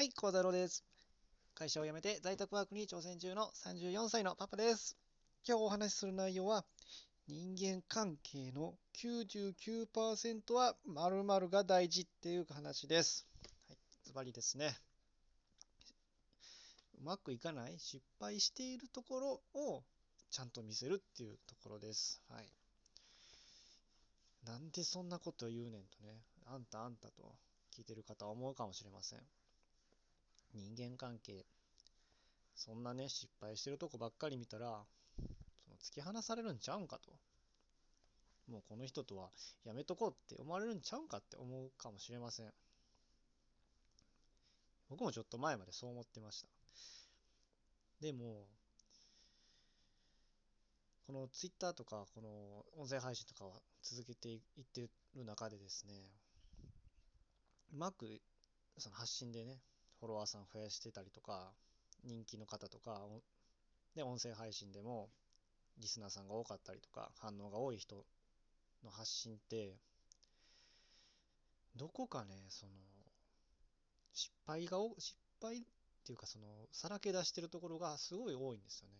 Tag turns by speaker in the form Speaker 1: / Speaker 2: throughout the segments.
Speaker 1: はい、孝太郎です。会社を辞めて在宅ワークに挑戦中の34歳のパパです。今日お話しする内容は、人間関係の99%は〇〇が大事っていう話です。はい、ズバリですね。うまくいかない？失敗しているところをちゃんと見せるっていうところです。はい。なんでそんなこと言うねんとね、あんたあんたと聞いてる方は思うかもしれません。人間関係、そんなね、失敗してるとこばっかり見たら、その突き放されるんちゃうんかと。もうこの人とはやめとこうって思われるんちゃうんかって思うかもしれません。僕もちょっと前までそう思ってました。でも、このツイッターとか、この音声配信とかは続けていってる中でですね、うまくその発信でね、フォロワーさん増やしてたりとか、人気の方とか、で、音声配信でもリスナーさんが多かったりとか、反応が多い人の発信って、どこかね、その、失敗が、失敗っていうか、その、さらけ出してるところがすごい多いんですよね。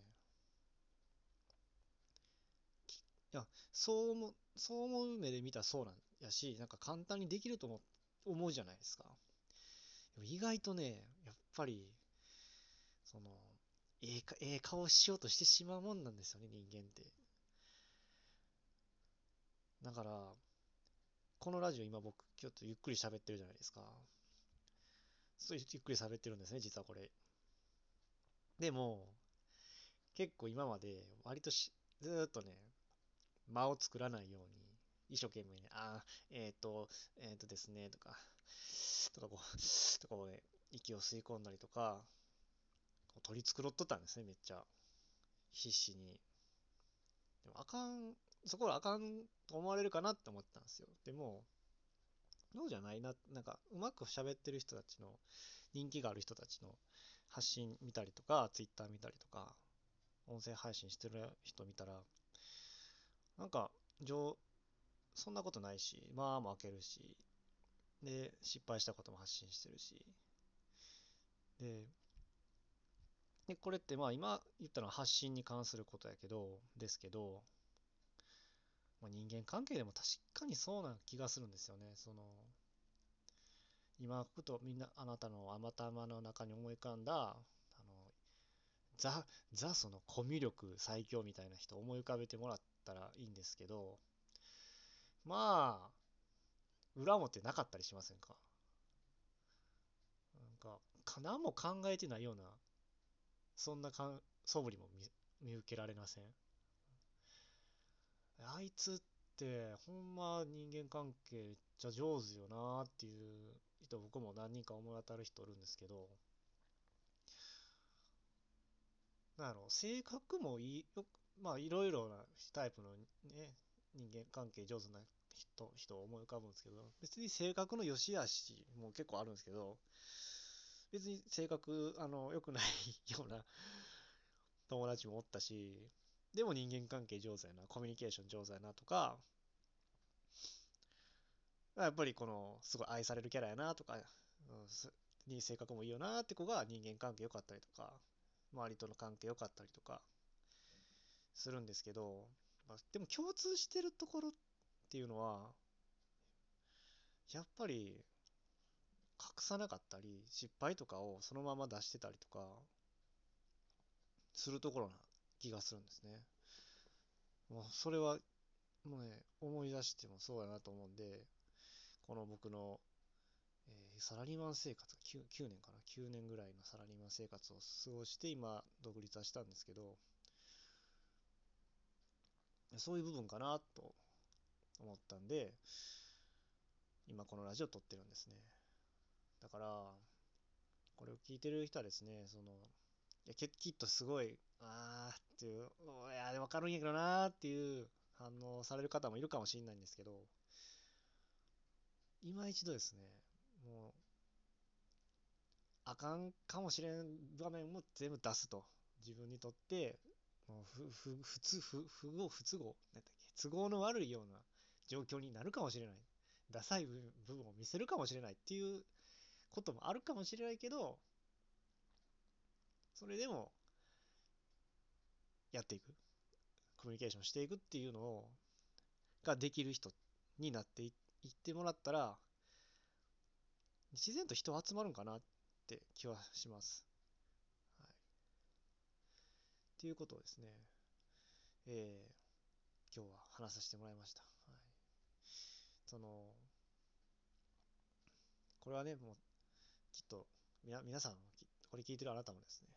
Speaker 1: いや、そう思う、そう思う目で見たらそうなんやし、なんか簡単にできると思うじゃないですか。でも意外とね、やっぱり、その、ええか、ええ顔しようとしてしまうもんなんですよね、人間って。だから、このラジオ今僕、ちょっとゆっくり喋ってるじゃないですか。そうゆっくり喋ってるんですね、実はこれ。でも、結構今まで割としずっとね、間を作らないように、一生懸命ね、ああ、えっと、えっとですね、とか、とかこう、とかこうね、息を吸い込んだりとか、こう取り繕っとったんですね、めっちゃ。必死に。でもあかん、そこはあかんと思われるかなって思ったんですよ。でも、そうじゃないな、なんか、うまく喋ってる人たちの、人気がある人たちの発信見たりとか、ツイッター見たりとか、音声配信してる人見たら、なんか、上、そんなことないし、まあも開けるし、で、失敗したことも発信してるし、で、で、これってまあ今言ったのは発信に関することやけど、ですけど、まあ、人間関係でも確かにそうな気がするんですよね。その、今ふとみんな、あなたの頭の中に思い浮かんだ、あの、ザ、ザそのコミュ力最強みたいな人思い浮かべてもらったらいいんですけど、まあ、裏表なかったりしませんか？なんか、か何も考えてないような、そんなかん素振りも見、見受けられません？あいつって、ほんま人間関係めっちゃ上手よなーっていう人、僕も何人か思い当たる人おるんですけど、なんやろ、性格もいい、よ、まあいろいろなタイプのね、人間関係上手な人、人を思い浮かぶんですけど、別に性格の良し悪しも結構あるんですけど、別に性格、あの、良くない ような友達もおったし、でも人間関係上手やな、コミュニケーション上手やなとか、やっぱりこの、すごい愛されるキャラやなとか、うん、に性格もいいよなって子が人間関係良かったりとか、周りとの関係良かったりとか、するんですけど、まあ、でも共通してるところっていうのは、やっぱり、隠さなかったり、失敗とかをそのまま出してたりとか、するところな気がするんですね。もうそれは、もうね、思い出してもそうやなと思うんで、この僕の、えーサラリーマン生活 9, 9年かな ?9 年ぐらいのサラリーマン生活を過ごして今、独立はしたんですけど、そういう部分かなと思ったんで、今このラジオ撮ってるんですね。だから、これを聞いてる人はですね、その、いや、きっとすごい、あーっていう、いや、わかるんやけどなーっていう反応される方もいるかもしれないんですけど、今一度ですね、もう、あかんかもしれん場面も全部出すと。自分にとって、もうふ、ふ、不都、不、不合、不都合、なんだっけ、都合の悪いような状況になるかもしれない。ダサい部分を見せるかもしれないっていうこともあるかもしれないけど、それでも、やっていく。コミュニケーションしていくっていうのを、ができる人になっていってもらったら、自然と人集まるんかなって気はします。はい。っていうことをですね、えー、今日は話させてもらいました。その、これはね、もう、きっと、みな、皆さん、これ聞いてるあなたもですね、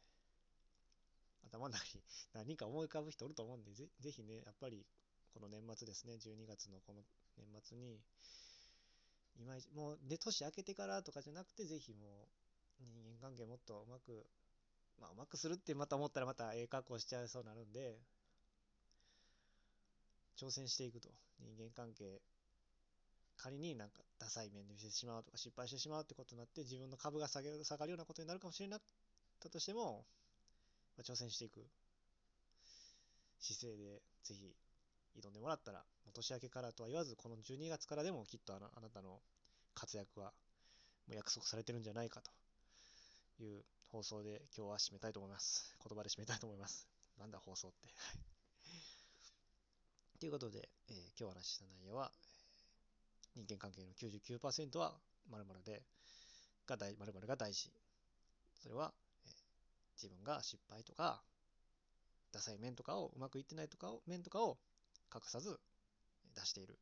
Speaker 1: 頭の中に何か思い浮かぶ人おると思うんで、ぜぜひね、やっぱり、この年末ですね、12月のこの年末に、今もう、で、年明けてからとかじゃなくて、ぜひもう、人間関係もっとうまく、まあ、うまくするってまた思ったらまたええ格好しちゃいそうになるんで、挑戦していくと。人間関係、仮になんかダサい面で見せてしまうとか失敗してしまうってことになって自分の株が下げる下がるようなことになるかもしれなかったとしても、まあ、挑戦していく姿勢でぜひ挑んでもらったら、年明けからとは言わず、この12月からでもきっとあなたの活躍はもう約束されてるんじゃないかという放送で今日は締めたいと思います。言葉で締めたいと思います。なんだ放送って。ということで、えー、今日話した内容は、人間関係の99%は〇〇で、が大、〇〇が大事。それは、えー、自分が失敗とか、ダサい面とかを、うまくいってないとかを、面とかを隠さず出しているっ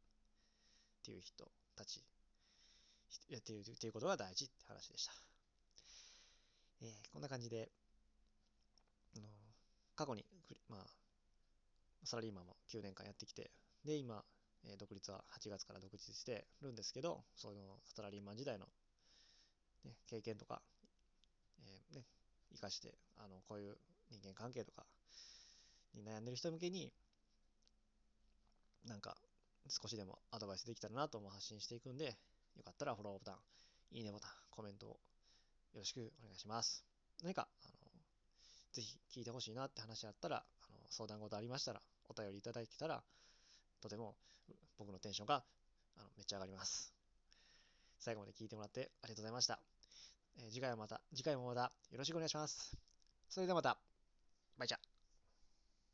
Speaker 1: ていう人たち、やっているっていうことが大事って話でした。えー、こんな感じで、あの過去に、まあ、サラリーマンも9年間やってきて、で、今、えー、独立は8月から独立してるんですけど、そのサラリーマン時代の、ね、経験とか、えー、ね、生かして、あの、こういう人間関係とかに悩んでる人向けに、なんか少しでもアドバイスできたらなと思う発信していくんで、よかったらフォローボタン、いいねボタン、コメントをよろしくお願いします。何か、あの、ぜひ聞いてほしいなって話あったら、あの相談事ありましたら、お便りいただけたら、とても僕のテンションがあのめっちゃ上がります。最後まで聞いてもらってありがとうございました。えー、次回はまた、次回もまたよろしくお願いします。それではまた、バイチャ